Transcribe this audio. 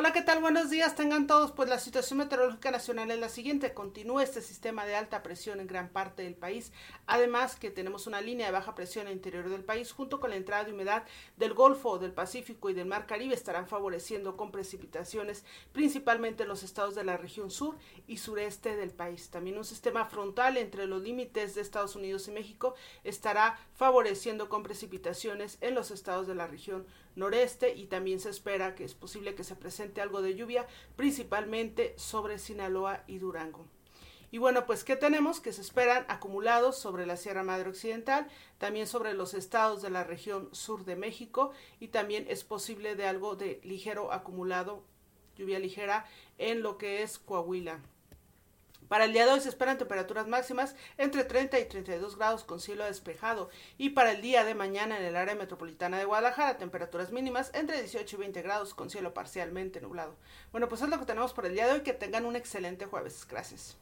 Hola, ¿qué tal? Buenos días, tengan todos. Pues la situación meteorológica nacional es la siguiente. Continúa este sistema de alta presión en gran parte del país. Además que tenemos una línea de baja presión en el interior del país junto con la entrada de humedad del Golfo, del Pacífico y del Mar Caribe estarán favoreciendo con precipitaciones principalmente en los estados de la región sur y sureste del país. También un sistema frontal entre los límites de Estados Unidos y México estará favoreciendo con precipitaciones en los estados de la región noreste y también se espera que es posible que se presente algo de lluvia, principalmente sobre Sinaloa y Durango. Y bueno, pues ¿qué tenemos? Que se esperan acumulados sobre la Sierra Madre Occidental, también sobre los estados de la región sur de México y también es posible de algo de ligero acumulado, lluvia ligera en lo que es Coahuila. Para el día de hoy se esperan temperaturas máximas entre 30 y 32 grados con cielo despejado y para el día de mañana en el área metropolitana de Guadalajara temperaturas mínimas entre 18 y 20 grados con cielo parcialmente nublado. Bueno, pues es lo que tenemos por el día de hoy. Que tengan un excelente jueves. Gracias.